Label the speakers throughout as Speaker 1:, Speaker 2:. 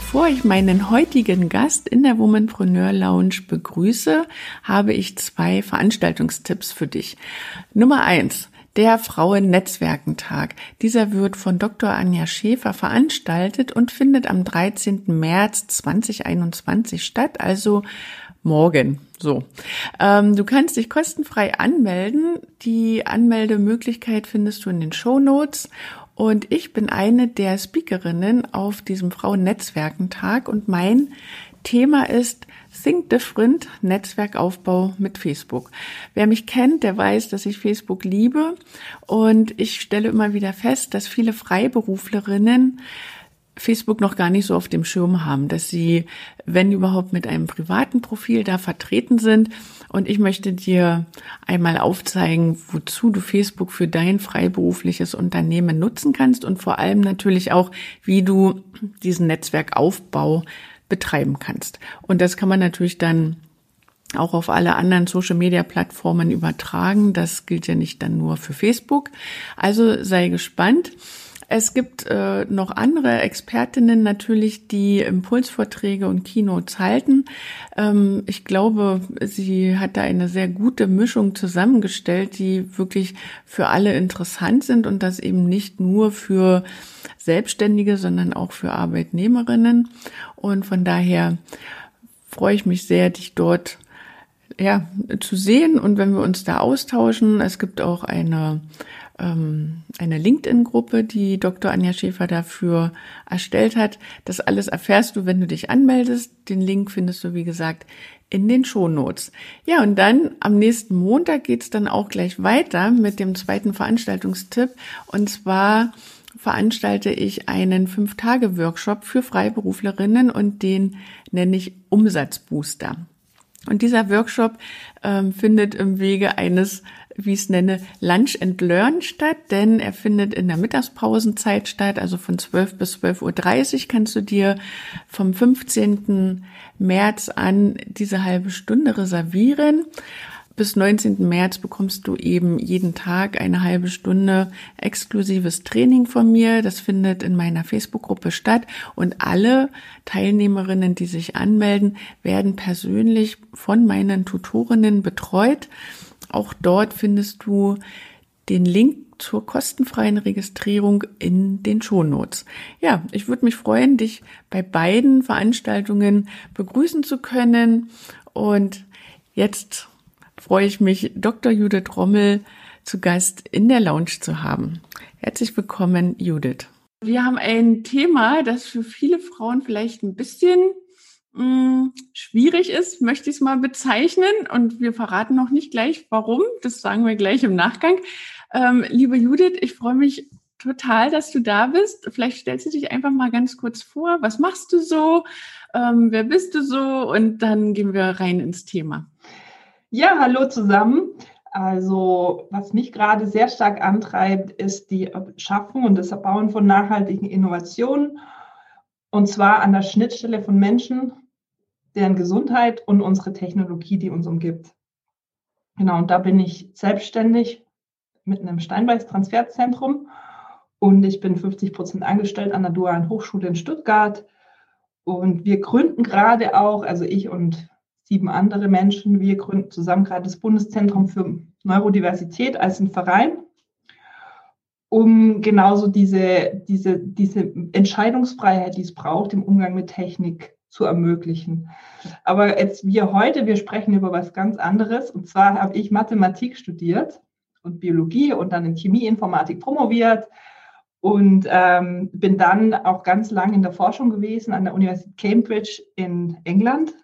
Speaker 1: Bevor ich meinen heutigen Gast in der Womanpreneur Lounge begrüße, habe ich zwei Veranstaltungstipps für dich. Nummer eins. Der Frauennetzwerkentag. Dieser wird von Dr. Anja Schäfer veranstaltet und findet am 13. März 2021 statt, also morgen. So. Ähm, du kannst dich kostenfrei anmelden. Die Anmeldemöglichkeit findest du in den Show Notes und ich bin eine der Speakerinnen auf diesem Frauennetzwerkentag und mein Thema ist Think Different Netzwerkaufbau mit Facebook. Wer mich kennt, der weiß, dass ich Facebook liebe und ich stelle immer wieder fest, dass viele Freiberuflerinnen Facebook noch gar nicht so auf dem Schirm haben, dass sie, wenn überhaupt, mit einem privaten Profil da vertreten sind. Und ich möchte dir einmal aufzeigen, wozu du Facebook für dein freiberufliches Unternehmen nutzen kannst und vor allem natürlich auch, wie du diesen Netzwerkaufbau betreiben kannst. Und das kann man natürlich dann auch auf alle anderen Social-Media-Plattformen übertragen. Das gilt ja nicht dann nur für Facebook. Also sei gespannt. Es gibt äh, noch andere Expertinnen natürlich, die Impulsvorträge und Keynotes halten. Ähm, ich glaube, sie hat da eine sehr gute Mischung zusammengestellt, die wirklich für alle interessant sind und das eben nicht nur für Selbstständige, sondern auch für Arbeitnehmerinnen. Und von daher freue ich mich sehr, dich dort ja, zu sehen und wenn wir uns da austauschen. Es gibt auch eine ähm, eine LinkedIn-Gruppe, die Dr. Anja Schäfer dafür erstellt hat. Das alles erfährst du, wenn du dich anmeldest. Den Link findest du, wie gesagt, in den Shownotes. Ja, und dann am nächsten Montag geht's dann auch gleich weiter mit dem zweiten Veranstaltungstipp. Und zwar veranstalte ich einen Fünf-Tage-Workshop für Freiberuflerinnen und den nenne ich Umsatzbooster. Und dieser Workshop ähm, findet im Wege eines wie ich es nenne, Lunch and Learn statt, denn er findet in der Mittagspausenzeit statt, also von 12 bis 12.30 Uhr kannst du dir vom 15. März an diese halbe Stunde reservieren. Bis 19. März bekommst du eben jeden Tag eine halbe Stunde exklusives Training von mir. Das findet in meiner Facebook-Gruppe statt und alle Teilnehmerinnen, die sich anmelden, werden persönlich von meinen Tutorinnen betreut. Auch dort findest du den Link zur kostenfreien Registrierung in den Shownotes. Ja, ich würde mich freuen, dich bei beiden Veranstaltungen begrüßen zu können. Und jetzt freue ich mich, Dr. Judith Rommel zu Gast in der Lounge zu haben. Herzlich willkommen, Judith. Wir haben ein Thema, das für viele Frauen vielleicht ein bisschen mm, schwierig ist, möchte ich es mal bezeichnen. Und wir verraten noch nicht gleich, warum. Das sagen wir gleich im Nachgang. Ähm, liebe Judith, ich freue mich total, dass du da bist. Vielleicht stellst du dich einfach mal ganz kurz vor. Was machst du so? Ähm, wer bist du so? Und dann gehen wir rein ins Thema.
Speaker 2: Ja, hallo zusammen. Also, was mich gerade sehr stark antreibt, ist die Schaffung und das Erbauen von nachhaltigen Innovationen. Und zwar an der Schnittstelle von Menschen, deren Gesundheit und unsere Technologie, die uns umgibt. Genau, und da bin ich selbstständig mit einem Steinbeiß-Transferzentrum und ich bin 50 Prozent angestellt an der Dualen Hochschule in Stuttgart. Und wir gründen gerade auch, also ich und sieben andere Menschen, wir gründen zusammen gerade das Bundeszentrum für Neurodiversität als ein Verein, um genauso diese, diese, diese Entscheidungsfreiheit, die es braucht im Umgang mit Technik, zu ermöglichen. Aber jetzt wir heute, wir sprechen über was ganz anderes. Und zwar habe ich Mathematik studiert und Biologie und dann in Chemieinformatik promoviert und ähm, bin dann auch ganz lang in der Forschung gewesen an der Universität Cambridge in England.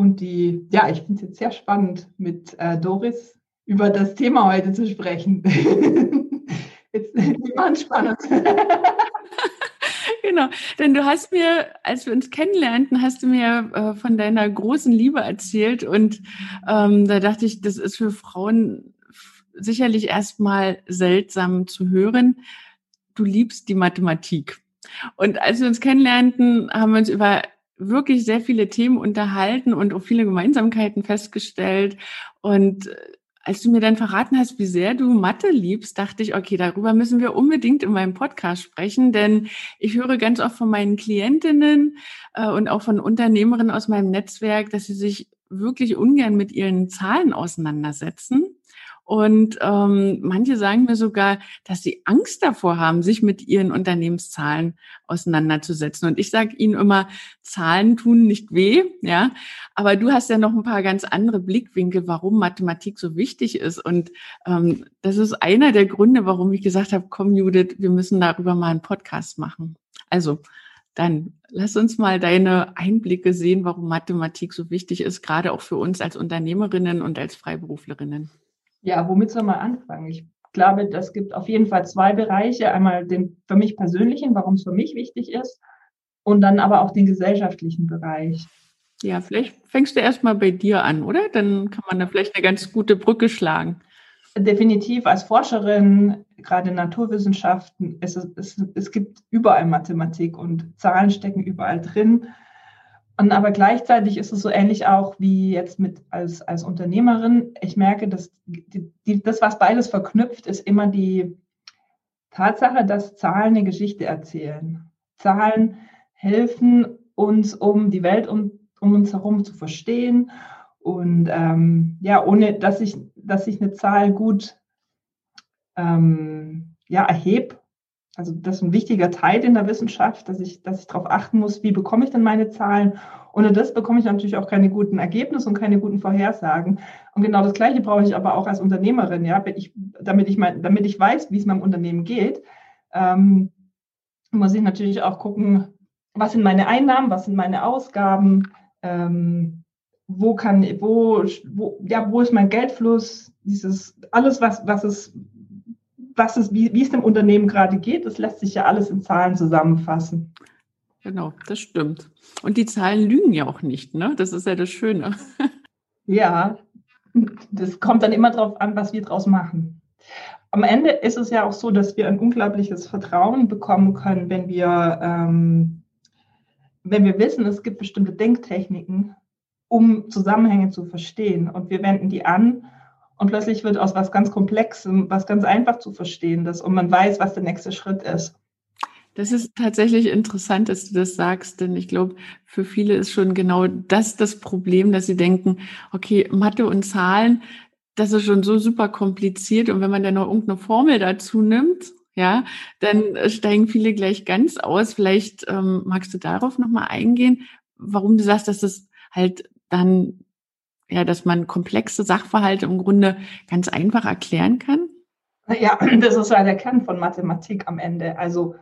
Speaker 2: Und die, ja, ich finde es jetzt sehr spannend, mit äh, Doris über das Thema heute zu sprechen. jetzt, wir machen spannend.
Speaker 1: genau, denn du hast mir, als wir uns kennenlernten, hast du mir äh, von deiner großen Liebe erzählt und ähm, da dachte ich, das ist für Frauen sicherlich erstmal seltsam zu hören. Du liebst die Mathematik. Und als wir uns kennenlernten, haben wir uns über wirklich sehr viele Themen unterhalten und auch viele Gemeinsamkeiten festgestellt. Und äh, als du mir dann verraten hast, wie sehr du Mathe liebst, dachte ich, okay, darüber müssen wir unbedingt in meinem Podcast sprechen, denn ich höre ganz oft von meinen Klientinnen äh, und auch von Unternehmerinnen aus meinem Netzwerk, dass sie sich wirklich ungern mit ihren Zahlen auseinandersetzen und ähm, manche sagen mir sogar, dass sie Angst davor haben, sich mit ihren Unternehmenszahlen auseinanderzusetzen. Und ich sage ihnen immer, Zahlen tun nicht weh, ja. Aber du hast ja noch ein paar ganz andere Blickwinkel, warum Mathematik so wichtig ist. Und ähm, das ist einer der Gründe, warum ich gesagt habe, komm Judith, wir müssen darüber mal einen Podcast machen. Also dann lass uns mal deine Einblicke sehen, warum Mathematik so wichtig ist, gerade auch für uns als Unternehmerinnen und als Freiberuflerinnen.
Speaker 2: Ja, womit soll man anfangen? Ich glaube, das gibt auf jeden Fall zwei Bereiche. Einmal den für mich persönlichen, warum es für mich wichtig ist, und dann aber auch den gesellschaftlichen Bereich.
Speaker 1: Ja, vielleicht fängst du erstmal bei dir an, oder? Dann kann man da vielleicht eine ganz gute Brücke schlagen.
Speaker 2: Definitiv als Forscherin, gerade in Naturwissenschaften, es, es, es gibt überall Mathematik und Zahlen stecken überall drin. Und aber gleichzeitig ist es so ähnlich auch wie jetzt mit als, als Unternehmerin. Ich merke, dass die, die, das, was beides verknüpft, ist immer die Tatsache, dass Zahlen eine Geschichte erzählen. Zahlen helfen uns, um die Welt um, um uns herum zu verstehen. Und ähm, ja, ohne dass ich, dass ich eine Zahl gut ähm, ja, erhebe, also das ist ein wichtiger Teil in der Wissenschaft, dass ich, dass ich darauf achten muss, wie bekomme ich denn meine Zahlen. Ohne das bekomme ich natürlich auch keine guten Ergebnisse und keine guten Vorhersagen. Und genau das Gleiche brauche ich aber auch als Unternehmerin, ja, ich, damit ich mein, damit ich weiß, wie es meinem Unternehmen geht, ähm, muss ich natürlich auch gucken, was sind meine Einnahmen, was sind meine Ausgaben, ähm, wo kann, wo, wo, ja, wo ist mein Geldfluss, dieses, alles, was, was es was es, wie, wie es dem Unternehmen gerade geht, das lässt sich ja alles in Zahlen zusammenfassen.
Speaker 1: Genau, das stimmt. Und die Zahlen lügen ja auch nicht, ne? Das ist ja das Schöne.
Speaker 2: Ja, das kommt dann immer darauf an, was wir draus machen. Am Ende ist es ja auch so, dass wir ein unglaubliches Vertrauen bekommen können, wenn wir, ähm, wenn wir wissen, es gibt bestimmte Denktechniken, um Zusammenhänge zu verstehen. Und wir wenden die an und plötzlich wird aus was ganz Komplexem was ganz einfach zu verstehen ist und man weiß, was der nächste Schritt ist.
Speaker 1: Das ist tatsächlich interessant, dass du das sagst, denn ich glaube, für viele ist schon genau das das Problem, dass sie denken, okay, Mathe und Zahlen, das ist schon so super kompliziert und wenn man dann noch irgendeine Formel dazu nimmt, ja, dann steigen viele gleich ganz aus. Vielleicht ähm, magst du darauf nochmal eingehen, warum du sagst, dass das halt dann ja, dass man komplexe Sachverhalte im Grunde ganz einfach erklären kann?
Speaker 2: Ja, das ist ja der Kern von Mathematik am Ende. Also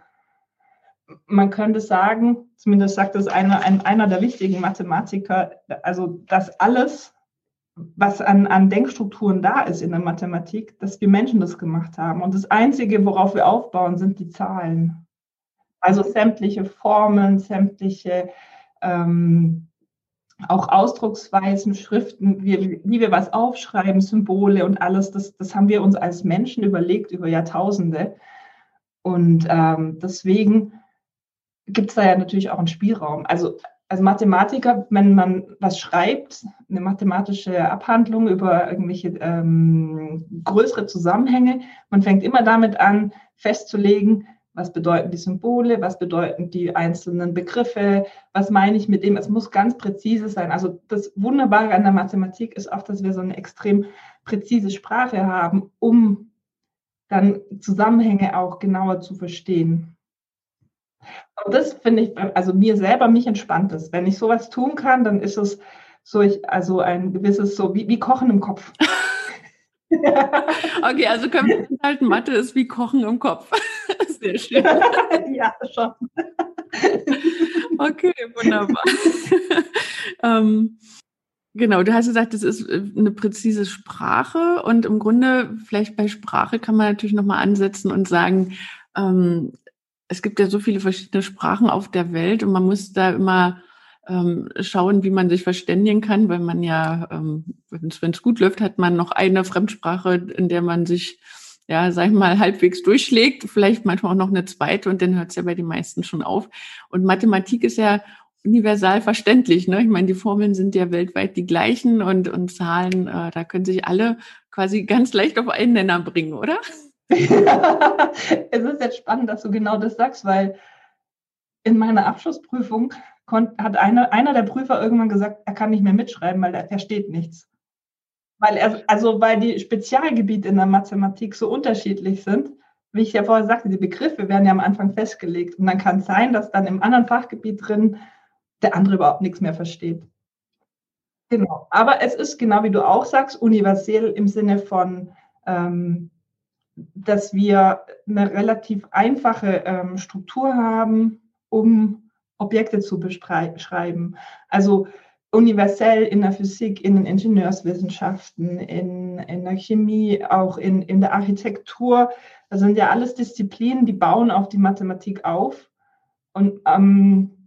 Speaker 2: man könnte sagen, zumindest sagt es einer, ein, einer der wichtigen Mathematiker, also dass alles, was an, an Denkstrukturen da ist in der Mathematik, dass wir Menschen das gemacht haben. Und das Einzige, worauf wir aufbauen, sind die Zahlen. Also sämtliche Formeln, sämtliche ähm, auch Ausdrucksweisen, Schriften, wie, wie wir was aufschreiben, Symbole und alles, das, das haben wir uns als Menschen überlegt über Jahrtausende. Und ähm, deswegen gibt es da ja natürlich auch einen Spielraum. Also als Mathematiker, wenn man was schreibt, eine mathematische Abhandlung über irgendwelche ähm, größere Zusammenhänge, man fängt immer damit an, festzulegen, was bedeuten die Symbole? Was bedeuten die einzelnen Begriffe? Was meine ich mit dem? Es muss ganz präzise sein. Also das Wunderbare an der Mathematik ist auch, dass wir so eine extrem präzise Sprache haben, um dann Zusammenhänge auch genauer zu verstehen. Und das finde ich, also mir selber, mich entspannt es. Wenn ich sowas tun kann, dann ist es so, ich, also ein gewisses, so wie, wie Kochen im Kopf.
Speaker 1: okay, also können wir halten, Mathe ist wie Kochen im Kopf. Sehr schön.
Speaker 2: ja, schon.
Speaker 1: okay, wunderbar. ähm, genau, du hast gesagt, das ist äh, eine präzise Sprache und im Grunde, vielleicht bei Sprache kann man natürlich nochmal ansetzen und sagen, ähm, es gibt ja so viele verschiedene Sprachen auf der Welt und man muss da immer ähm, schauen, wie man sich verständigen kann, weil man ja, ähm, wenn es gut läuft, hat man noch eine Fremdsprache, in der man sich, ja, sag ich mal, halbwegs durchschlägt, vielleicht manchmal auch noch eine zweite und dann hört es ja bei den meisten schon auf. Und Mathematik ist ja universal verständlich. Ne? Ich meine, die Formeln sind ja weltweit die gleichen und, und Zahlen, äh, da können sich alle quasi ganz leicht auf einen Nenner bringen, oder?
Speaker 2: es ist jetzt spannend, dass du genau das sagst, weil in meiner Abschlussprüfung hat einer, einer der Prüfer irgendwann gesagt, er kann nicht mehr mitschreiben, weil er versteht nichts. Weil er, also weil die Spezialgebiete in der Mathematik so unterschiedlich sind, wie ich ja vorher sagte, die Begriffe werden ja am Anfang festgelegt. Und dann kann es sein, dass dann im anderen Fachgebiet drin der andere überhaupt nichts mehr versteht. Genau. Aber es ist genau wie du auch sagst, universell im Sinne von, ähm, dass wir eine relativ einfache ähm, Struktur haben, um Objekte zu beschreiben. Also universell in der Physik, in den Ingenieurswissenschaften, in, in der Chemie, auch in, in der Architektur. Das sind ja alles Disziplinen, die bauen auf die Mathematik auf. Und ähm,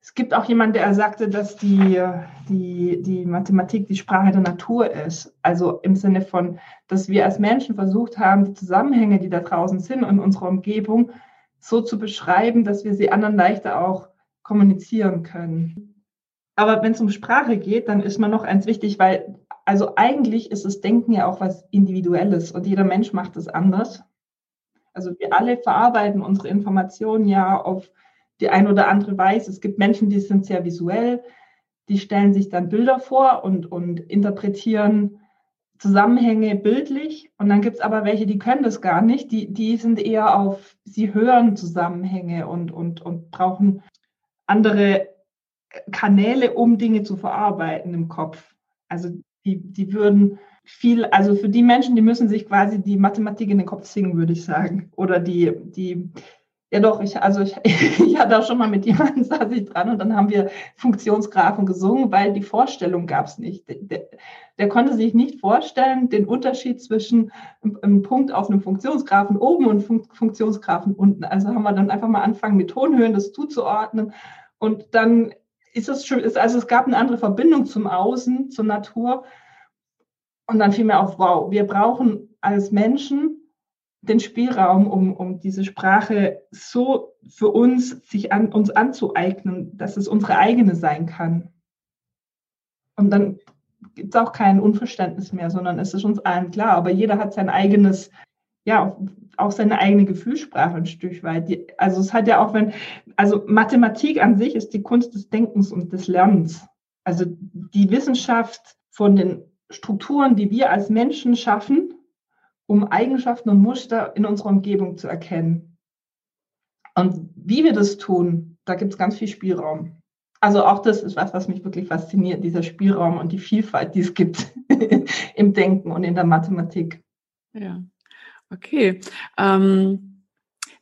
Speaker 2: es gibt auch jemanden, der sagte, dass die, die, die Mathematik die Sprache der Natur ist. Also im Sinne von, dass wir als Menschen versucht haben, die Zusammenhänge, die da draußen sind in unserer Umgebung, so zu beschreiben, dass wir sie anderen leichter auch kommunizieren können. Aber wenn es um Sprache geht, dann ist mir noch eins wichtig, weil also eigentlich ist das Denken ja auch was Individuelles und jeder Mensch macht es anders. Also wir alle verarbeiten unsere Informationen ja auf die eine oder andere Weise. Es gibt Menschen, die sind sehr visuell, die stellen sich dann Bilder vor und, und interpretieren Zusammenhänge bildlich und dann gibt es aber welche, die können das gar nicht, die, die sind eher auf, sie hören Zusammenhänge und, und, und brauchen andere Kanäle, um Dinge zu verarbeiten im Kopf. Also die, die würden viel, also für die Menschen, die müssen sich quasi die Mathematik in den Kopf singen, würde ich sagen. Oder die, die, ja doch, ich, also ich, ich hatte auch schon mal mit jemandem, saß ich dran und dann haben wir Funktionsgraphen gesungen, weil die Vorstellung gab es nicht. Der, der, konnte sich nicht vorstellen, den Unterschied zwischen einem Punkt auf einem Funktionsgraphen oben und Fun Funktionsgraphen unten. Also haben wir dann einfach mal angefangen, mit Tonhöhen das zuzuordnen. Und dann ist es schon, also es gab eine andere Verbindung zum Außen, zur Natur. Und dann fiel mir auf, wow, wir brauchen als Menschen den Spielraum, um, um diese Sprache so für uns, sich an uns anzueignen, dass es unsere eigene sein kann. Und dann gibt es auch kein Unverständnis mehr, sondern es ist uns allen klar. Aber jeder hat sein eigenes, ja, auch seine eigene Gefühlssprache ein Stück weit. Die, also es hat ja auch, wenn, also Mathematik an sich ist die Kunst des Denkens und des Lernens. Also die Wissenschaft von den Strukturen, die wir als Menschen schaffen, um Eigenschaften und Muster in unserer Umgebung zu erkennen. Und wie wir das tun, da gibt es ganz viel Spielraum. Also auch das ist was, was mich wirklich fasziniert, dieser Spielraum und die Vielfalt, die es gibt im Denken und in der Mathematik.
Speaker 1: Ja, okay. Ähm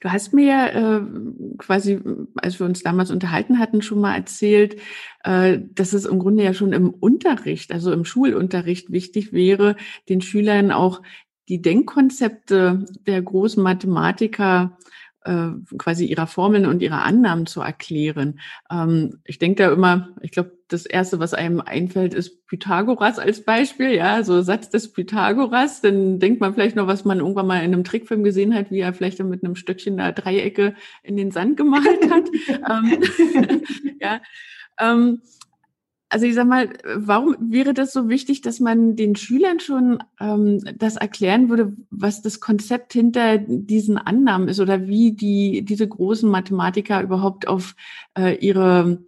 Speaker 1: Du hast mir äh, quasi, als wir uns damals unterhalten hatten, schon mal erzählt, äh, dass es im Grunde ja schon im Unterricht, also im Schulunterricht wichtig wäre, den Schülern auch die Denkkonzepte der großen Mathematiker äh, quasi ihrer Formeln und ihrer Annahmen zu erklären. Ähm, ich denke da immer, ich glaube, das erste, was einem einfällt, ist Pythagoras als Beispiel, ja, so Satz des Pythagoras. Dann denkt man vielleicht noch, was man irgendwann mal in einem Trickfilm gesehen hat, wie er vielleicht mit einem Stöckchen da Dreiecke in den Sand gemalt hat. ähm, ja. Ähm, also ich sag mal, warum wäre das so wichtig, dass man den Schülern schon ähm, das erklären würde, was das Konzept hinter diesen Annahmen ist oder wie die diese großen Mathematiker überhaupt auf äh, ihre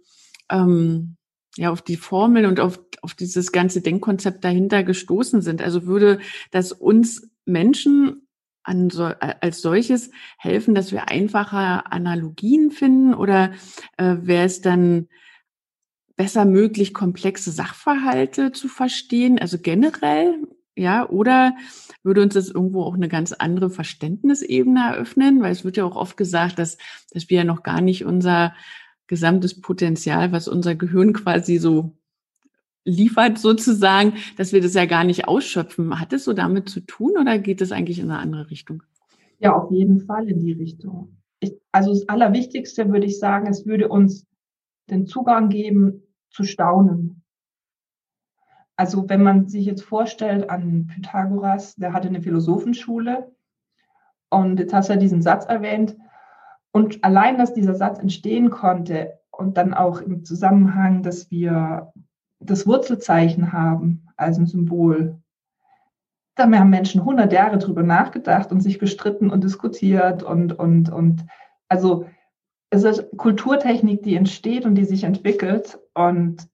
Speaker 1: ähm, ja auf die Formeln und auf auf dieses ganze Denkkonzept dahinter gestoßen sind. Also würde das uns Menschen an so, als solches helfen, dass wir einfache Analogien finden oder äh, wäre es dann besser möglich, komplexe Sachverhalte zu verstehen, also generell, ja, oder würde uns das irgendwo auch eine ganz andere Verständnisebene eröffnen, weil es wird ja auch oft gesagt, dass, dass wir ja noch gar nicht unser gesamtes Potenzial, was unser Gehirn quasi so liefert sozusagen, dass wir das ja gar nicht ausschöpfen. Hat es so damit zu tun oder geht es eigentlich in eine andere Richtung?
Speaker 2: Ja, auf jeden Fall in die Richtung. ich, also das Allerwichtigste würde ich sagen, es würde uns den Zugang geben zu staunen. Also wenn man sich jetzt vorstellt an Pythagoras, der hatte eine Philosophenschule und jetzt hast du ja diesen Satz erwähnt und allein, dass dieser Satz entstehen konnte und dann auch im Zusammenhang, dass wir das Wurzelzeichen haben als ein Symbol, da haben Menschen hundert Jahre drüber nachgedacht und sich gestritten und diskutiert und, und, und also es ist Kulturtechnik, die entsteht und die sich entwickelt. Und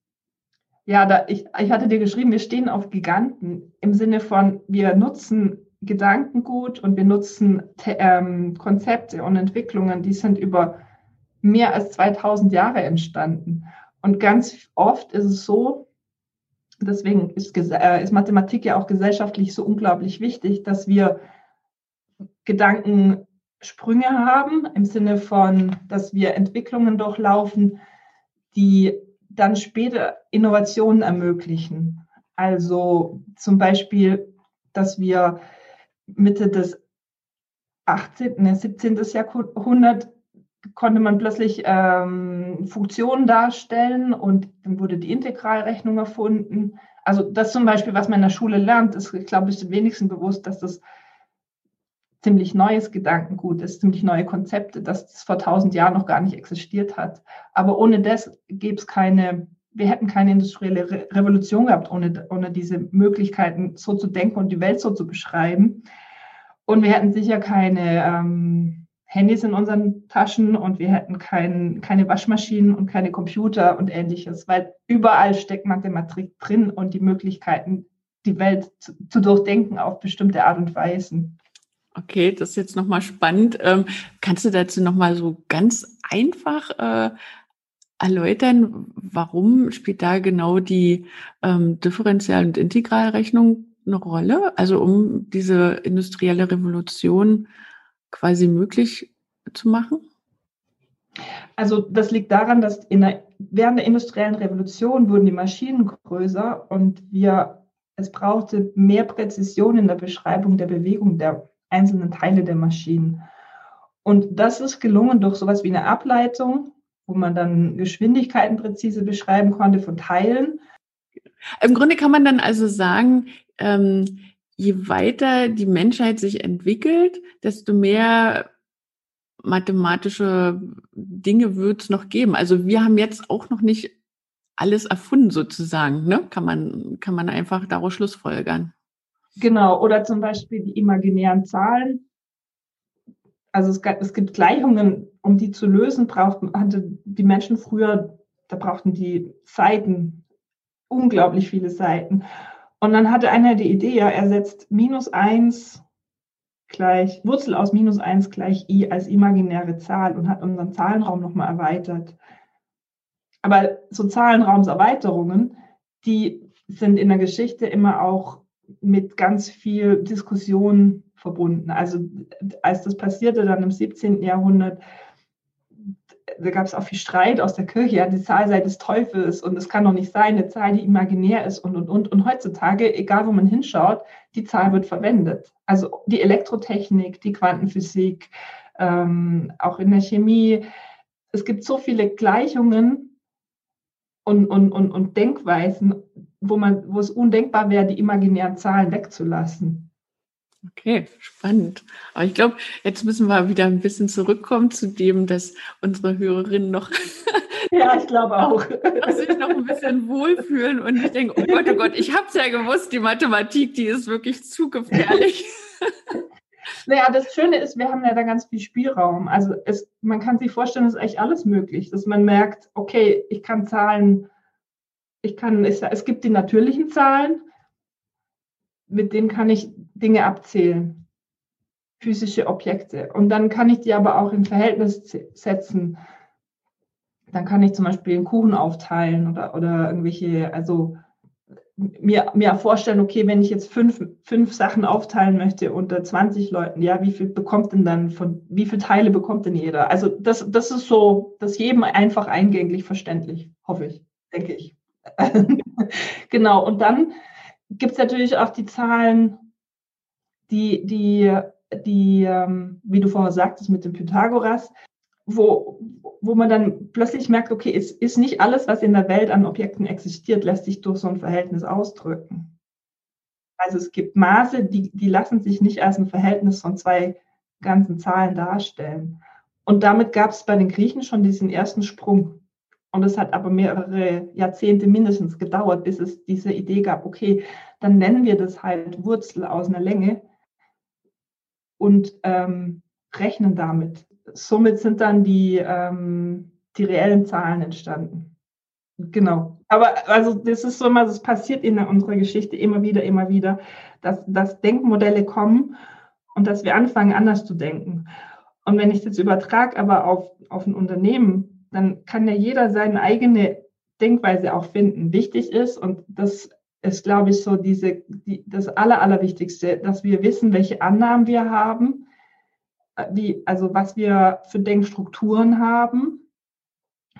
Speaker 2: ja, da, ich, ich hatte dir geschrieben, wir stehen auf Giganten im Sinne von, wir nutzen Gedankengut und wir nutzen ähm, Konzepte und Entwicklungen, die sind über mehr als 2000 Jahre entstanden. Und ganz oft ist es so, deswegen ist, äh, ist Mathematik ja auch gesellschaftlich so unglaublich wichtig, dass wir Gedankensprünge haben im Sinne von, dass wir Entwicklungen durchlaufen, die dann später Innovationen ermöglichen. Also zum Beispiel, dass wir Mitte des 18., 17. Jahrhundert konnte man plötzlich ähm, Funktionen darstellen und dann wurde die Integralrechnung erfunden. Also das zum Beispiel, was man in der Schule lernt, ist, glaube ich, den wenigsten bewusst, dass das ziemlich neues Gedankengut ist, ziemlich neue Konzepte, dass das vor tausend Jahren noch gar nicht existiert hat. Aber ohne das gäbe es keine, wir hätten keine industrielle Re Revolution gehabt, ohne, ohne diese Möglichkeiten so zu denken und die Welt so zu beschreiben. Und wir hätten sicher keine ähm, Handys in unseren Taschen und wir hätten kein, keine Waschmaschinen und keine Computer und ähnliches, weil überall steckt Mathematik drin und die Möglichkeiten, die Welt zu, zu durchdenken auf bestimmte Art und Weisen.
Speaker 1: Okay, das ist jetzt nochmal spannend. Ähm, kannst du dazu nochmal so ganz einfach äh, erläutern, warum spielt da genau die ähm, Differential- und Integralrechnung eine Rolle? Also um diese industrielle Revolution quasi möglich zu machen?
Speaker 2: Also das liegt daran, dass der, während der industriellen Revolution wurden die Maschinen größer und wir, es brauchte mehr Präzision in der Beschreibung der Bewegung der einzelnen Teile der Maschinen. Und das ist gelungen durch sowas wie eine Ableitung, wo man dann Geschwindigkeiten präzise beschreiben konnte von Teilen.
Speaker 1: Im Grunde kann man dann also sagen, ähm, je weiter die Menschheit sich entwickelt, desto mehr mathematische Dinge wird es noch geben. Also wir haben jetzt auch noch nicht alles erfunden sozusagen, ne? Kann man, kann man einfach daraus schlussfolgern.
Speaker 2: Genau, oder zum Beispiel die imaginären Zahlen. Also es, es gibt Gleichungen, um die zu lösen, brauchten, hatte die Menschen früher, da brauchten die Seiten, unglaublich viele Seiten. Und dann hatte einer die Idee, ja, er setzt minus eins gleich, Wurzel aus minus eins gleich i als imaginäre Zahl und hat unseren Zahlenraum nochmal erweitert. Aber so Zahlenraumserweiterungen, die sind in der Geschichte immer auch mit ganz viel Diskussion verbunden. Also als das passierte dann im 17. Jahrhundert, da gab es auch viel Streit aus der Kirche, ja, die Zahl sei des Teufels und es kann doch nicht sein, eine Zahl, die imaginär ist und, und, und. Und heutzutage, egal wo man hinschaut, die Zahl wird verwendet. Also die Elektrotechnik, die Quantenphysik, ähm, auch in der Chemie. Es gibt so viele Gleichungen und, und, und, und Denkweisen, wo, man, wo es undenkbar wäre, die imaginären Zahlen wegzulassen.
Speaker 1: Okay, spannend. Aber ich glaube, jetzt müssen wir wieder ein bisschen zurückkommen zu dem, dass unsere Hörerinnen noch
Speaker 2: ja, ich glaube auch.
Speaker 1: dass sich noch ein bisschen wohlfühlen und ich denke, oh Gott, oh Gott, ich habe es ja gewusst, die Mathematik, die ist wirklich zu gefährlich.
Speaker 2: Naja, das Schöne ist, wir haben ja da ganz viel Spielraum. Also es, man kann sich vorstellen, es ist echt alles möglich, dass man merkt, okay, ich kann Zahlen, ich kann, es, es gibt die natürlichen Zahlen, mit denen kann ich Dinge abzählen, physische Objekte. Und dann kann ich die aber auch in Verhältnis setzen. Dann kann ich zum Beispiel einen Kuchen aufteilen oder, oder irgendwelche, also mir, mir vorstellen, okay, wenn ich jetzt fünf, fünf Sachen aufteilen möchte unter 20 Leuten, ja, wie viel bekommt denn dann von, wie viele Teile bekommt denn jeder? Also das, das ist so, das jedem einfach eingänglich verständlich, hoffe ich, denke ich. genau. Und dann gibt es natürlich auch die Zahlen, die, die die, ähm, wie du vorher sagtest, mit dem Pythagoras, wo, wo man dann plötzlich merkt, okay, es ist nicht alles, was in der Welt an Objekten existiert, lässt sich durch so ein Verhältnis ausdrücken. Also es gibt Maße, die, die lassen sich nicht als ein Verhältnis von zwei ganzen Zahlen darstellen. Und damit gab es bei den Griechen schon diesen ersten Sprung. Und es hat aber mehrere Jahrzehnte mindestens gedauert, bis es diese Idee gab, okay, dann nennen wir das halt Wurzel aus einer Länge und ähm, rechnen damit. Somit sind dann die, ähm, die reellen Zahlen entstanden. Genau. Aber also das ist so immer, das passiert in unserer Geschichte immer wieder, immer wieder, dass, dass Denkmodelle kommen und dass wir anfangen, anders zu denken. Und wenn ich das übertrage, aber auf, auf ein Unternehmen, dann kann ja jeder seine eigene Denkweise auch finden. Wichtig ist, und das ist, glaube ich, so diese, die, das Aller, Allerwichtigste, dass wir wissen, welche Annahmen wir haben, äh, wie, also was wir für Denkstrukturen haben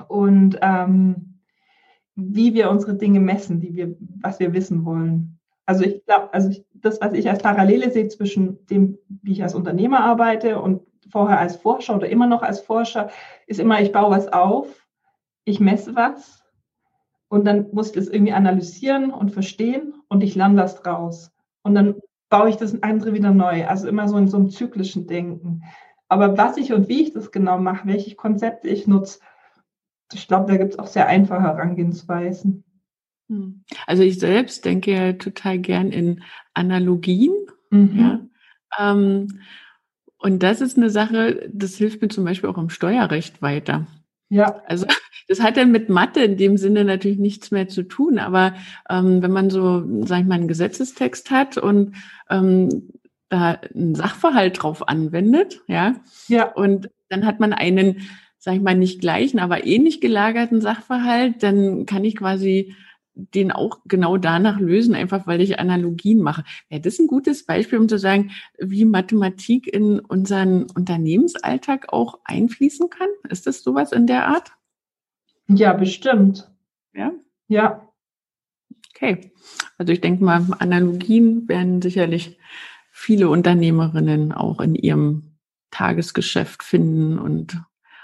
Speaker 2: und ähm, wie wir unsere Dinge messen, die wir, was wir wissen wollen. Also ich glaube, also ich, das, was ich als Parallele sehe zwischen dem, wie ich als Unternehmer arbeite und vorher als Forscher oder immer noch als Forscher, ist immer, ich baue was auf, ich messe was und dann muss ich das irgendwie analysieren und verstehen und ich lerne was draus. Und dann baue ich das andere wieder neu. Also immer so in so einem zyklischen Denken. Aber was ich und wie ich das genau mache, welche Konzepte ich nutze, ich glaube, da gibt es auch sehr einfache Herangehensweisen.
Speaker 1: Hm. Also ich selbst denke ja total gern in Analogien. Mhm. Ja. Ähm, und das ist eine Sache, das hilft mir zum Beispiel auch im Steuerrecht weiter. Ja. Also das hat dann mit Mathe in dem Sinne natürlich nichts mehr zu tun, aber ähm, wenn man so, sag ich mal, einen Gesetzestext hat und ähm, da einen Sachverhalt drauf anwendet, ja, ja, und dann hat man einen, sag ich mal, nicht gleichen, aber ähnlich gelagerten Sachverhalt, dann kann ich quasi den auch genau danach lösen, einfach weil ich Analogien mache. Wäre das ein gutes Beispiel, um zu sagen, wie Mathematik in unseren Unternehmensalltag auch einfließen kann? Ist das sowas in der Art?
Speaker 2: Ja, bestimmt.
Speaker 1: Ja?
Speaker 2: Ja.
Speaker 1: Okay. Also ich denke mal, Analogien werden sicherlich viele Unternehmerinnen auch in ihrem Tagesgeschäft finden und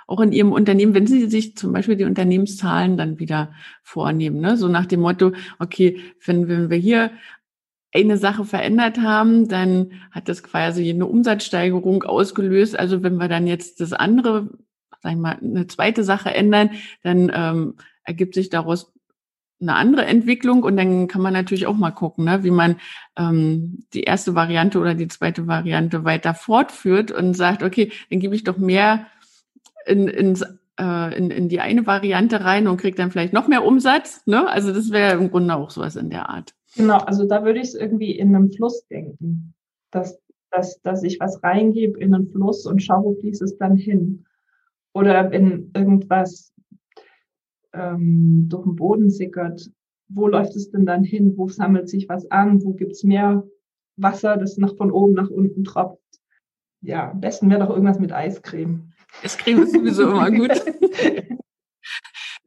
Speaker 1: auch in Ihrem Unternehmen, wenn Sie sich zum Beispiel die Unternehmenszahlen dann wieder vornehmen, ne? so nach dem Motto, okay, wenn, wenn wir hier eine Sache verändert haben, dann hat das quasi eine Umsatzsteigerung ausgelöst. Also wenn wir dann jetzt das andere, sag ich mal, eine zweite Sache ändern, dann ähm, ergibt sich daraus eine andere Entwicklung und dann kann man natürlich auch mal gucken, ne, wie man ähm, die erste Variante oder die zweite Variante weiter fortführt und sagt, okay, dann gebe ich doch mehr in, ins, äh, in, in die eine Variante rein und kriegt dann vielleicht noch mehr Umsatz. Ne? Also das wäre im Grunde auch sowas in der Art.
Speaker 2: Genau, also da würde ich es irgendwie in einem Fluss denken, dass, dass, dass ich was reingebe in einen Fluss und schaue, wo fließt es dann hin. Oder wenn irgendwas ähm, durch den Boden sickert, wo läuft es denn dann hin? Wo sammelt sich was an? Wo gibt es mehr Wasser, das nach von oben nach unten tropft? Ja, am besten wäre doch irgendwas mit Eiscreme.
Speaker 1: Eiscreme ist sowieso immer gut.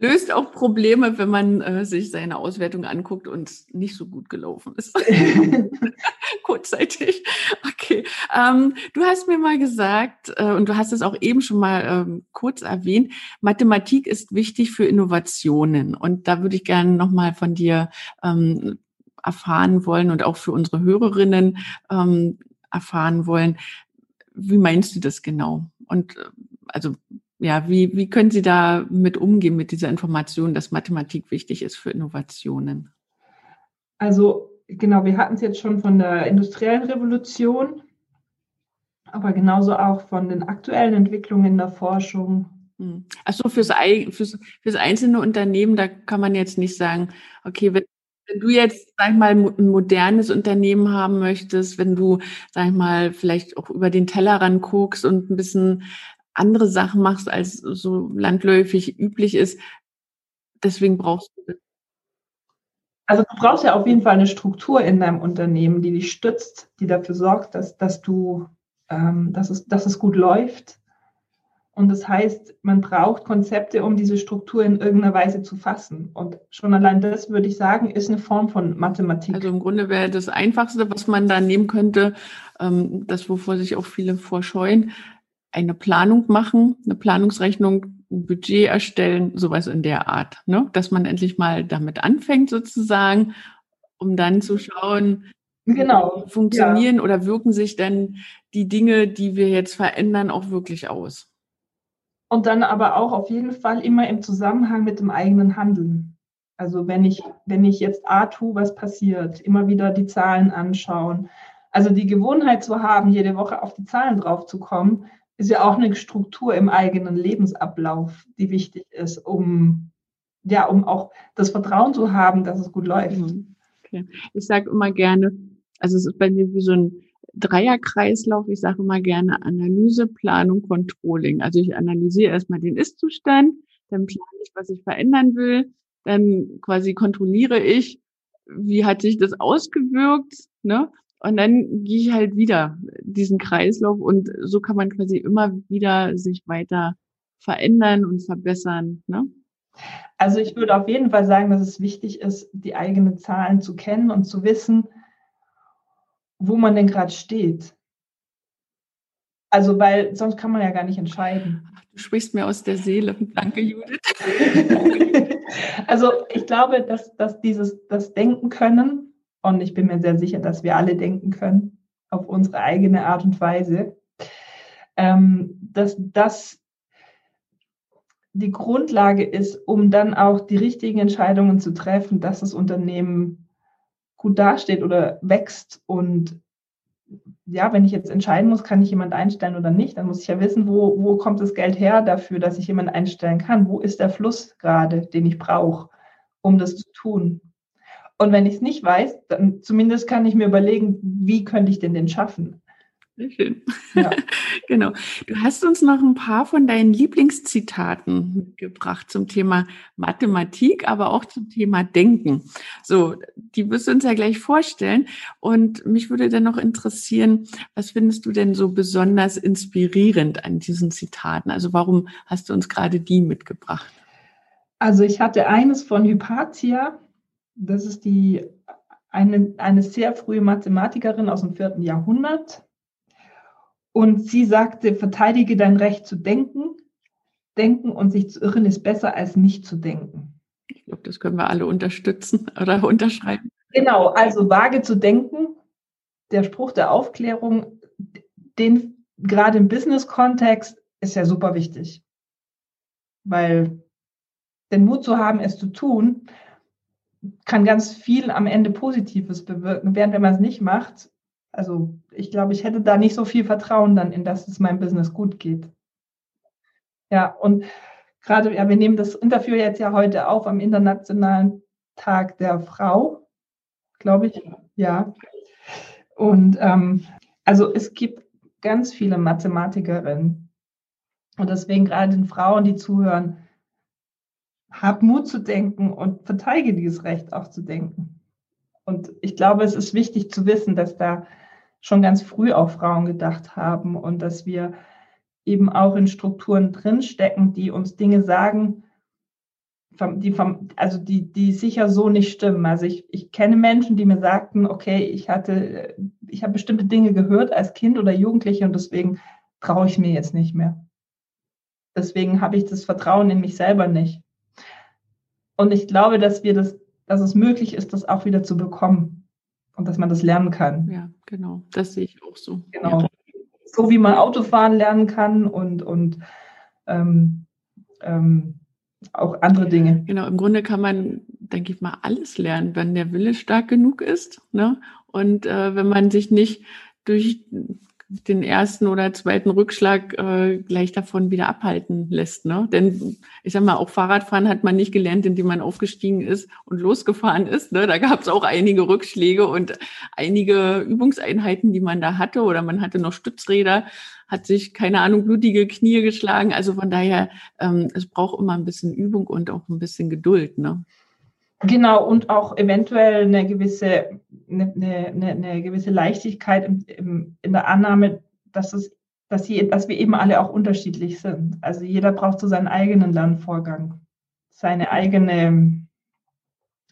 Speaker 1: Löst auch Probleme, wenn man äh, sich seine Auswertung anguckt und nicht so gut gelaufen ist. Kurzzeitig. Okay. Ähm, du hast mir mal gesagt, äh, und du hast es auch eben schon mal ähm, kurz erwähnt, Mathematik ist wichtig für Innovationen. Und da würde ich gerne nochmal von dir ähm, erfahren wollen und auch für unsere Hörerinnen ähm, erfahren wollen. Wie meinst du das genau? Und äh, also ja, wie, wie können Sie da mit umgehen mit dieser Information, dass Mathematik wichtig ist für Innovationen?
Speaker 2: Also genau, wir hatten es jetzt schon von der industriellen Revolution, aber genauso auch von den aktuellen Entwicklungen in der Forschung.
Speaker 1: Hm. Also fürs, fürs, fürs einzelne Unternehmen, da kann man jetzt nicht sagen, okay, wenn, wenn du jetzt, sag ich mal, ein modernes Unternehmen haben möchtest, wenn du, sag ich mal, vielleicht auch über den Tellerrand guckst und ein bisschen andere Sachen machst, als so landläufig üblich ist. Deswegen brauchst du.
Speaker 2: Also du brauchst ja auf jeden Fall eine Struktur in deinem Unternehmen, die dich stützt, die dafür sorgt, dass, dass du, ähm, dass, es, dass es gut läuft. Und das heißt, man braucht Konzepte, um diese Struktur in irgendeiner Weise zu fassen. Und schon allein das, würde ich sagen, ist eine Form von Mathematik.
Speaker 1: Also im Grunde wäre das Einfachste, was man da nehmen könnte, ähm, das, wovor sich auch viele vorscheuen, eine Planung machen, eine Planungsrechnung, ein Budget erstellen, sowas in der Art. Ne? Dass man endlich mal damit anfängt sozusagen, um dann zu schauen, genau. funktionieren ja. oder wirken sich denn die Dinge, die wir jetzt verändern, auch wirklich aus.
Speaker 2: Und dann aber auch auf jeden Fall immer im Zusammenhang mit dem eigenen Handeln. Also wenn ich, wenn ich jetzt A tue, was passiert, immer wieder die Zahlen anschauen. Also die Gewohnheit zu haben, jede Woche auf die Zahlen drauf zu kommen, ist ja auch eine Struktur im eigenen Lebensablauf, die wichtig ist, um ja, um auch das Vertrauen zu haben, dass es gut läuft. Mhm.
Speaker 1: Okay. Ich sage immer gerne, also es ist bei mir wie so ein Dreierkreislauf. Ich sage immer gerne Analyse, Planung, Controlling. Also ich analysiere erstmal den Ist-Zustand, dann plane ich, was ich verändern will, dann quasi kontrolliere ich, wie hat sich das ausgewirkt, ne? Und dann gehe ich halt wieder diesen Kreislauf und so kann man quasi immer wieder sich weiter verändern und verbessern. Ne?
Speaker 2: Also ich würde auf jeden Fall sagen, dass es wichtig ist, die eigenen Zahlen zu kennen und zu wissen, wo man denn gerade steht. Also, weil sonst kann man ja gar nicht entscheiden.
Speaker 1: Du sprichst mir aus der Seele. Danke, Judith.
Speaker 2: also, ich glaube, dass, dass dieses das Denken können, und ich bin mir sehr sicher, dass wir alle denken können, auf unsere eigene Art und Weise, ähm, dass das die Grundlage ist, um dann auch die richtigen Entscheidungen zu treffen, dass das Unternehmen gut dasteht oder wächst. Und ja, wenn ich jetzt entscheiden muss, kann ich jemand einstellen oder nicht, dann muss ich ja wissen, wo, wo kommt das Geld her dafür, dass ich jemand einstellen kann? Wo ist der Fluss gerade, den ich brauche, um das zu tun? Und wenn ich es nicht weiß, dann zumindest kann ich mir überlegen, wie könnte ich denn den schaffen?
Speaker 1: Sehr schön. Ja. genau. Du hast uns noch ein paar von deinen Lieblingszitaten mitgebracht zum Thema Mathematik, aber auch zum Thema Denken. So, die wirst du uns ja gleich vorstellen. Und mich würde dann noch interessieren, was findest du denn so besonders inspirierend an diesen Zitaten? Also warum hast du uns gerade die mitgebracht?
Speaker 2: Also ich hatte eines von Hypatia. Das ist die eine, eine sehr frühe Mathematikerin aus dem vierten Jahrhundert und sie sagte, verteidige dein Recht zu denken. Denken und sich zu irren ist besser als nicht zu denken.
Speaker 1: Ich glaube, das können wir alle unterstützen oder unterschreiben.
Speaker 2: Genau, also vage zu denken. Der Spruch der Aufklärung, den gerade im Business-Kontext ist ja super wichtig. Weil den Mut zu haben, es zu tun, kann ganz viel am Ende Positives bewirken. Während wenn man es nicht macht, also ich glaube, ich hätte da nicht so viel Vertrauen dann in, dass es meinem Business gut geht. Ja, und gerade, ja, wir nehmen das Interview jetzt ja heute auf am Internationalen Tag der Frau, glaube ich. Ja. Und ähm, also es gibt ganz viele Mathematikerinnen. Und deswegen gerade den Frauen, die zuhören, hab Mut zu denken und verteidige dieses Recht auch zu denken. Und ich glaube, es ist wichtig zu wissen, dass da schon ganz früh auf Frauen gedacht haben und dass wir eben auch in Strukturen drinstecken, die uns Dinge sagen, die vom, also die, die sicher so nicht stimmen. Also ich, ich kenne Menschen, die mir sagten, okay, ich hatte, ich habe bestimmte Dinge gehört als Kind oder Jugendliche und deswegen traue ich mir jetzt nicht mehr. Deswegen habe ich das Vertrauen in mich selber nicht. Und ich glaube, dass wir das, dass es möglich ist, das auch wieder zu bekommen und dass man das lernen kann.
Speaker 1: Ja, genau. Das sehe ich auch so.
Speaker 2: Genau. Ja. So wie man Autofahren lernen kann und, und ähm, ähm, auch andere Dinge.
Speaker 1: Genau, im Grunde kann man, denke ich mal, alles lernen, wenn der Wille stark genug ist. Ne? Und äh, wenn man sich nicht durch den ersten oder zweiten Rückschlag äh, gleich davon wieder abhalten lässt. Ne? Denn ich sag mal, auch Fahrradfahren hat man nicht gelernt, indem man aufgestiegen ist und losgefahren ist. Ne? Da gab es auch einige Rückschläge und einige Übungseinheiten, die man da hatte. Oder man hatte noch Stützräder, hat sich, keine Ahnung, blutige Knie geschlagen. Also von daher, ähm, es braucht immer ein bisschen Übung und auch ein bisschen Geduld. Ne?
Speaker 2: Genau, und auch eventuell eine gewisse, eine, eine, eine gewisse Leichtigkeit im, in der Annahme, dass es dass, je, dass wir eben alle auch unterschiedlich sind. Also jeder braucht so seinen eigenen Lernvorgang, seine eigene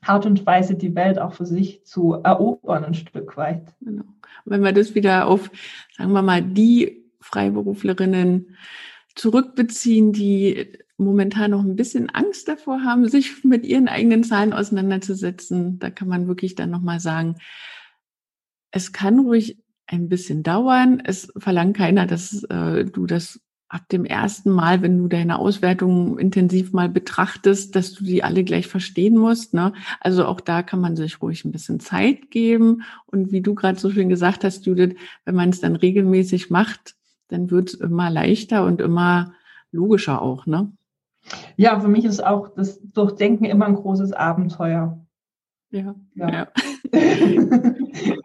Speaker 2: Art und Weise, die Welt auch für sich zu erobern, ein Stück weit.
Speaker 1: Genau. Wenn wir das wieder auf, sagen wir mal, die Freiberuflerinnen zurückbeziehen, die momentan noch ein bisschen Angst davor haben, sich mit ihren eigenen Zahlen auseinanderzusetzen, da kann man wirklich dann nochmal sagen, es kann ruhig ein bisschen dauern. Es verlangt keiner, dass äh, du das ab dem ersten Mal, wenn du deine Auswertung intensiv mal betrachtest, dass du die alle gleich verstehen musst. Ne? Also auch da kann man sich ruhig ein bisschen Zeit geben. Und wie du gerade so schön gesagt hast, Judith, wenn man es dann regelmäßig macht, dann wird es immer leichter und immer logischer auch. Ne?
Speaker 2: Ja, für mich ist auch das Durchdenken immer ein großes Abenteuer.
Speaker 1: Ja. ja. ja.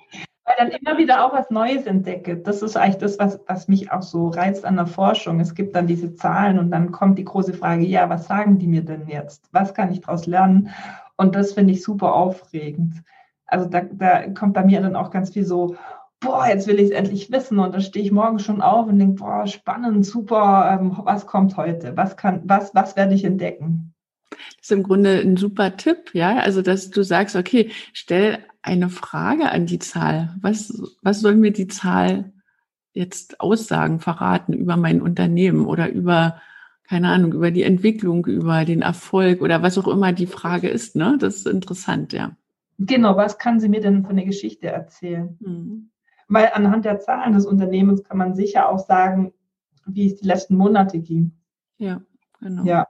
Speaker 2: Weil dann immer wieder auch was Neues entdecke. Das ist eigentlich das, was, was mich auch so reizt an der Forschung. Es gibt dann diese Zahlen und dann kommt die große Frage, ja, was sagen die mir denn jetzt? Was kann ich daraus lernen? Und das finde ich super aufregend. Also da, da kommt bei mir dann auch ganz viel so, boah, jetzt will ich es endlich wissen. Und dann stehe ich morgen schon auf und denke, boah, spannend, super, ähm, was kommt heute? Was kann, was, was werde ich entdecken?
Speaker 1: Das ist im Grunde ein super Tipp, ja. Also, dass du sagst, okay, stell eine Frage an die Zahl. Was, was soll mir die Zahl jetzt aussagen, verraten über mein Unternehmen oder über, keine Ahnung, über die Entwicklung, über den Erfolg oder was auch immer die Frage ist, ne? Das ist interessant, ja.
Speaker 2: Genau, was kann sie mir denn von der Geschichte erzählen? Mhm. Weil anhand der Zahlen des Unternehmens kann man sicher auch sagen, wie es die letzten Monate ging.
Speaker 1: Ja, genau. Ja.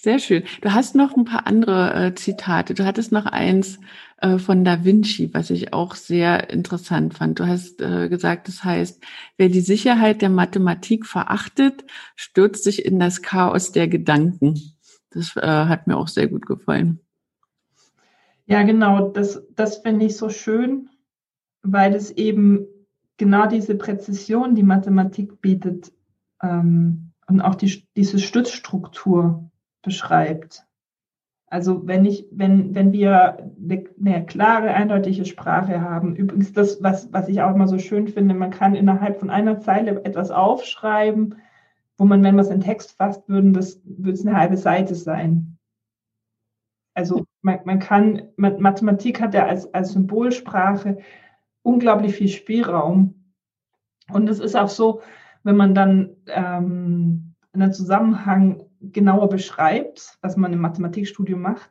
Speaker 1: Sehr schön. Du hast noch ein paar andere äh, Zitate. Du hattest noch eins äh, von Da Vinci, was ich auch sehr interessant fand. Du hast äh, gesagt, das heißt, wer die Sicherheit der Mathematik verachtet, stürzt sich in das Chaos der Gedanken. Das äh, hat mir auch sehr gut gefallen.
Speaker 2: Ja, genau. Das, das finde ich so schön, weil es eben genau diese Präzision, die Mathematik bietet, ähm, und auch die, diese Stützstruktur beschreibt. Also wenn ich, wenn, wenn wir eine, eine, klare, eindeutige Sprache haben, übrigens das, was, was ich auch immer so schön finde, man kann innerhalb von einer Zeile etwas aufschreiben, wo man, wenn man es in Text fasst, würden das, würde es eine halbe Seite sein. Also man, man kann, Mathematik hat ja als, als Symbolsprache unglaublich viel Spielraum. Und es ist auch so, wenn man dann ähm, einen Zusammenhang genauer beschreibt, was man im Mathematikstudium macht,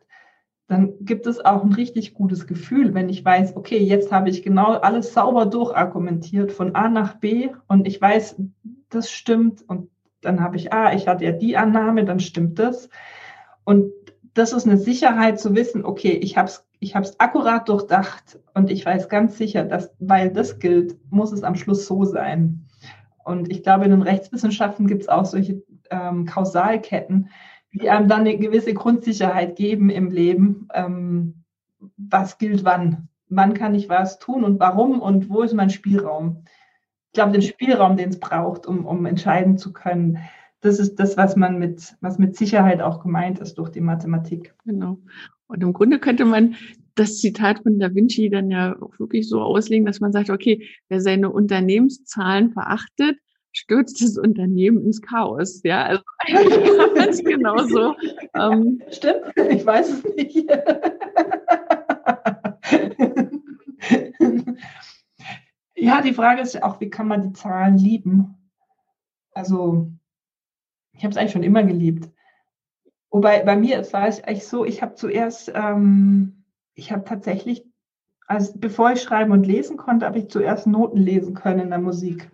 Speaker 2: dann gibt es auch ein richtig gutes Gefühl, wenn ich weiß, okay, jetzt habe ich genau alles sauber durchargumentiert von A nach B und ich weiß, das stimmt und dann habe ich, ah, ich hatte ja die Annahme, dann stimmt das. Und das ist eine Sicherheit zu wissen, okay, ich habe es ich hab's akkurat durchdacht und ich weiß ganz sicher, dass, weil das gilt, muss es am Schluss so sein. Und ich glaube, in den Rechtswissenschaften gibt es auch solche ähm, Kausalketten, die einem dann eine gewisse Grundsicherheit geben im Leben. Ähm, was gilt wann? Wann kann ich was tun und warum und wo ist mein Spielraum? Ich glaube, den Spielraum, den es braucht, um, um entscheiden zu können, das ist das, was man mit, was mit Sicherheit auch gemeint ist durch die Mathematik.
Speaker 1: Genau. Und im Grunde könnte man das Zitat von Da Vinci dann ja auch wirklich so auslegen, dass man sagt, okay, wer seine Unternehmenszahlen verachtet, stürzt das Unternehmen ins Chaos. Ja, also ganz genau so.
Speaker 2: Ähm, Stimmt, ich weiß es nicht. ja, die Frage ist ja auch, wie kann man die Zahlen lieben? Also, ich habe es eigentlich schon immer geliebt. Wobei bei mir war es eigentlich so, ich habe zuerst, ähm, ich habe tatsächlich, also bevor ich schreiben und lesen konnte, habe ich zuerst Noten lesen können in der Musik.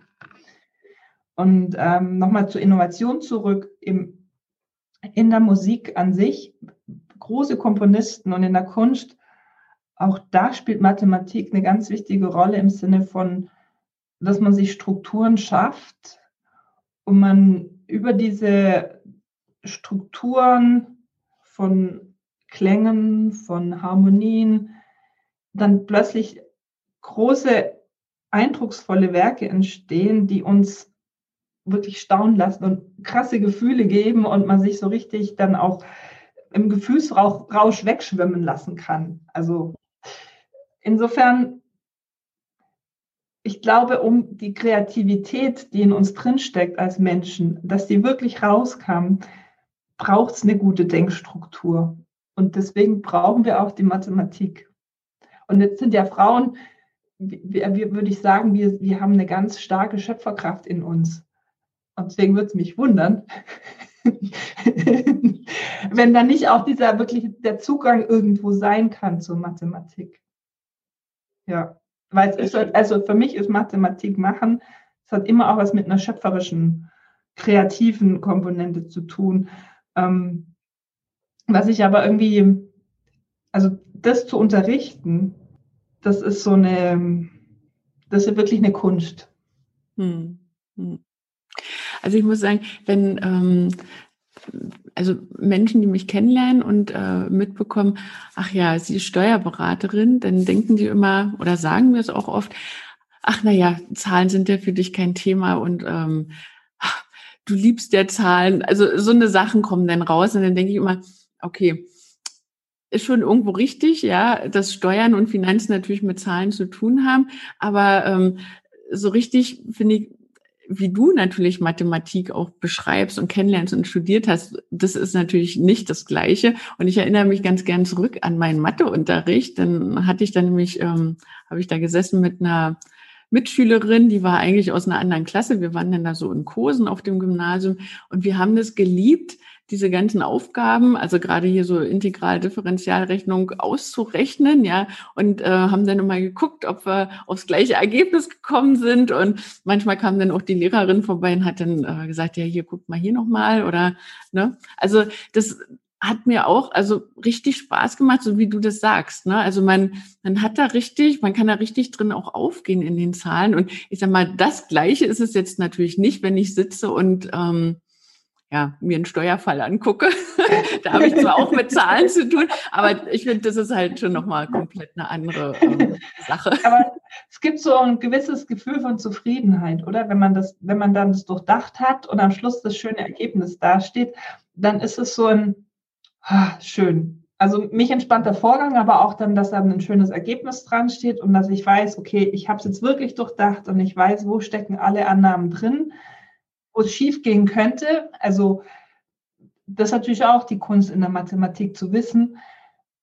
Speaker 2: Und ähm, nochmal zur Innovation zurück. Im, in der Musik an sich, große Komponisten und in der Kunst, auch da spielt Mathematik eine ganz wichtige Rolle im Sinne von, dass man sich Strukturen schafft und man über diese Strukturen von Klängen, von Harmonien, dann plötzlich große, eindrucksvolle Werke entstehen, die uns wirklich staunen lassen und krasse Gefühle geben und man sich so richtig dann auch im Gefühlsrausch wegschwimmen lassen kann. Also insofern ich glaube, um die Kreativität, die in uns drinsteckt als Menschen, dass die wirklich rauskam, braucht es eine gute Denkstruktur. Und deswegen brauchen wir auch die Mathematik. Und jetzt sind ja Frauen, würde ich sagen, wir, wir haben eine ganz starke Schöpferkraft in uns. Und deswegen würde es mich wundern, wenn da nicht auch dieser wirklich der Zugang irgendwo sein kann zur Mathematik. Ja, weil es ist, also für mich ist Mathematik machen, es hat immer auch was mit einer schöpferischen, kreativen Komponente zu tun. Ähm, was ich aber irgendwie, also das zu unterrichten, das ist so eine, das ist wirklich eine Kunst. Hm.
Speaker 1: Hm. Also ich muss sagen, wenn ähm, also Menschen, die mich kennenlernen und äh, mitbekommen, ach ja, sie ist Steuerberaterin, dann denken die immer oder sagen mir es auch oft, ach na ja, Zahlen sind ja für dich kein Thema und ähm, du liebst ja Zahlen. Also so eine Sachen kommen dann raus und dann denke ich immer, okay, ist schon irgendwo richtig, ja, dass Steuern und Finanzen natürlich mit Zahlen zu tun haben, aber ähm, so richtig finde ich wie du natürlich Mathematik auch beschreibst und kennenlernst und studiert hast, das ist natürlich nicht das Gleiche. Und ich erinnere mich ganz gern zurück an meinen Matheunterricht. Dann hatte ich dann nämlich, ähm, habe ich da gesessen mit einer Mitschülerin, die war eigentlich aus einer anderen Klasse. Wir waren dann da so in Kursen auf dem Gymnasium und wir haben das geliebt, diese ganzen Aufgaben, also gerade hier so Integral-Differentialrechnung auszurechnen, ja, und äh, haben dann immer geguckt, ob wir aufs gleiche Ergebnis gekommen sind. Und manchmal kam dann auch die Lehrerin vorbei und hat dann äh, gesagt, ja, hier guckt mal hier nochmal oder ne. Also das hat mir auch also richtig Spaß gemacht, so wie du das sagst. Ne? Also man, man hat da richtig, man kann da richtig drin auch aufgehen in den Zahlen. Und ich sag mal, das Gleiche ist es jetzt natürlich nicht, wenn ich sitze und ähm, ja, mir einen Steuerfall angucke. da habe ich zwar auch mit Zahlen zu tun, aber ich finde, das ist halt schon nochmal komplett eine andere ähm, Sache.
Speaker 2: Aber es gibt so ein gewisses Gefühl von Zufriedenheit, oder? Wenn man das, wenn man dann das durchdacht hat und am Schluss das schöne Ergebnis dasteht, dann ist es so ein ah, schön. Also mich entspannt der Vorgang, aber auch dann, dass dann ein schönes Ergebnis dran steht und dass ich weiß, okay, ich habe es jetzt wirklich durchdacht und ich weiß, wo stecken alle Annahmen drin wo es schief gehen könnte. Also das ist natürlich auch die Kunst in der Mathematik zu wissen,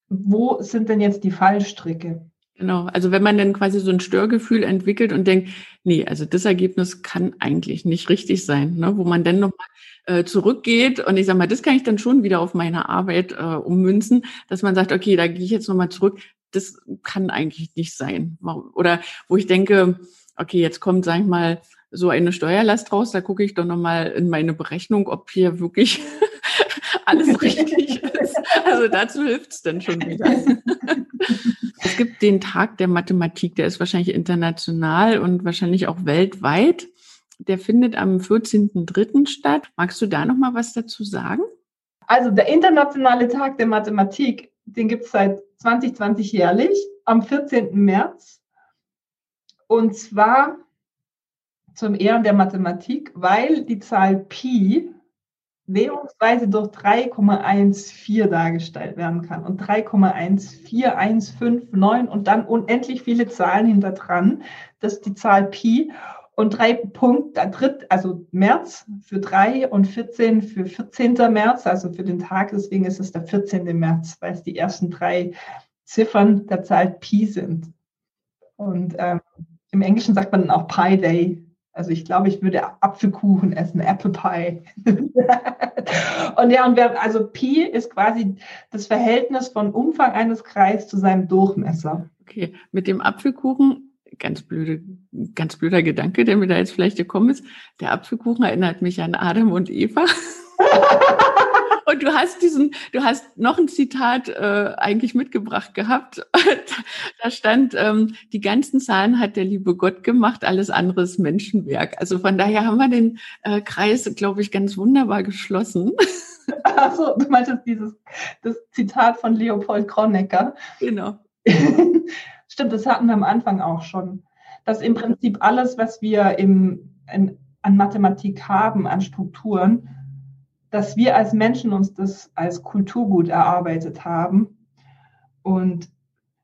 Speaker 2: wo sind denn jetzt die Fallstricke?
Speaker 1: Genau, also wenn man dann quasi so ein Störgefühl entwickelt und denkt, nee, also das Ergebnis kann eigentlich nicht richtig sein, ne? wo man dann nochmal äh, zurückgeht und ich sage mal, das kann ich dann schon wieder auf meine Arbeit äh, ummünzen, dass man sagt, okay, da gehe ich jetzt nochmal zurück, das kann eigentlich nicht sein. Oder wo ich denke, okay, jetzt kommt, sag ich mal, so eine Steuerlast raus. Da gucke ich doch nochmal in meine Berechnung, ob hier wirklich alles richtig ist. Also dazu hilft es dann schon wieder. es gibt den Tag der Mathematik, der ist wahrscheinlich international und wahrscheinlich auch weltweit. Der findet am 14.03. statt. Magst du da nochmal was dazu sagen?
Speaker 2: Also der internationale Tag der Mathematik, den gibt es seit 2020 jährlich am 14. März. Und zwar zum Ehren der Mathematik, weil die Zahl Pi währungsweise durch 3,14 dargestellt werden kann und 3,14159 und dann unendlich viele Zahlen hinter dran. Das ist die Zahl Pi und drei Punkt, dritt, also März für drei und 14 für 14. März, also für den Tag. Deswegen ist es der 14. März, weil es die ersten drei Ziffern der Zahl Pi sind. Und ähm, im Englischen sagt man dann auch Pi Day. Also ich glaube, ich würde Apfelkuchen essen, Apple Pie. und ja, und wer, also Pi ist quasi das Verhältnis von Umfang eines Kreises zu seinem Durchmesser.
Speaker 1: Okay, mit dem Apfelkuchen, ganz blöde, ganz blöder Gedanke, der mir da jetzt vielleicht gekommen ist. Der Apfelkuchen erinnert mich an Adam und Eva. Und du hast diesen, du hast noch ein Zitat äh, eigentlich mitgebracht gehabt. da stand, ähm, die ganzen Zahlen hat der liebe Gott gemacht, alles andere ist Menschenwerk. Also von daher haben wir den äh, Kreis, glaube ich, ganz wunderbar geschlossen.
Speaker 2: Achso, du meintest dieses das Zitat von Leopold Kronecker.
Speaker 1: Genau.
Speaker 2: Stimmt, das hatten wir am Anfang auch schon. Dass im Prinzip alles, was wir im, in, an Mathematik haben, an Strukturen, dass wir als Menschen uns das als Kulturgut erarbeitet haben. Und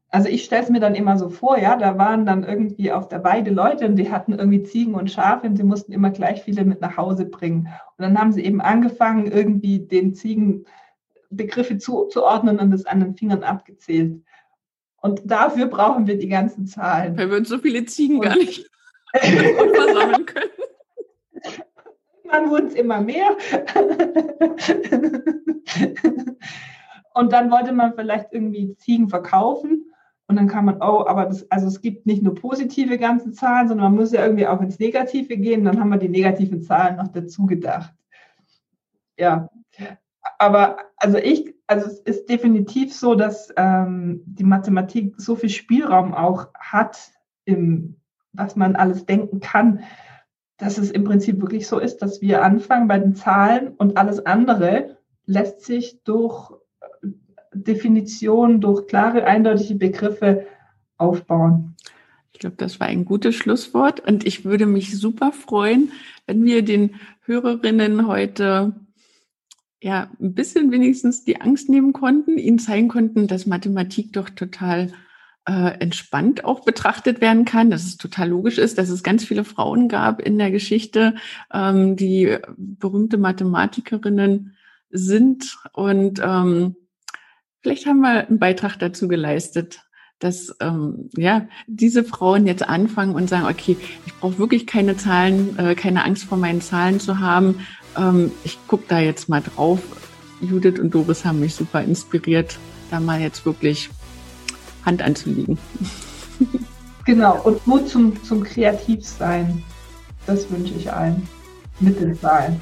Speaker 2: Also ich stelle es mir dann immer so vor, ja, da waren dann irgendwie auf der Weide Leute und die hatten irgendwie Ziegen und Schafe und sie mussten immer gleich viele mit nach Hause bringen. Und dann haben sie eben angefangen, irgendwie den Ziegen Begriffe zuzuordnen und das an den Fingern abgezählt. Und dafür brauchen wir die ganzen Zahlen.
Speaker 1: Weil wir uns so viele Ziegen und gar nicht versammeln können.
Speaker 2: Man wurden es immer mehr. und dann wollte man vielleicht irgendwie Ziegen verkaufen. Und dann kann man, oh, aber das, also es gibt nicht nur positive ganze Zahlen, sondern man muss ja irgendwie auch ins Negative gehen. Dann haben wir die negativen Zahlen noch dazu gedacht. Ja, aber also ich, also es ist definitiv so, dass ähm, die Mathematik so viel Spielraum auch hat, im, was man alles denken kann, dass es im Prinzip wirklich so ist, dass wir anfangen bei den Zahlen und alles andere lässt sich durch äh, Definition, durch klare, eindeutige Begriffe aufbauen.
Speaker 1: Ich glaube, das war ein gutes Schlusswort und ich würde mich super freuen, wenn wir den Hörerinnen heute ja ein bisschen wenigstens die Angst nehmen konnten, ihnen zeigen konnten, dass Mathematik doch total äh, entspannt auch betrachtet werden kann, dass es total logisch ist, dass es ganz viele Frauen gab in der Geschichte, ähm, die berühmte Mathematikerinnen sind und ähm, vielleicht haben wir einen Beitrag dazu geleistet, dass ähm, ja diese Frauen jetzt anfangen und sagen, okay, ich brauche wirklich keine Zahlen, äh, keine Angst vor meinen Zahlen zu haben, ähm, ich gucke da jetzt mal drauf. Judith und Doris haben mich super inspiriert, da mal jetzt wirklich Hand anzulegen.
Speaker 2: Genau, und Mut zum, zum Kreativsein. Das wünsche ich allen mit den Zahlen.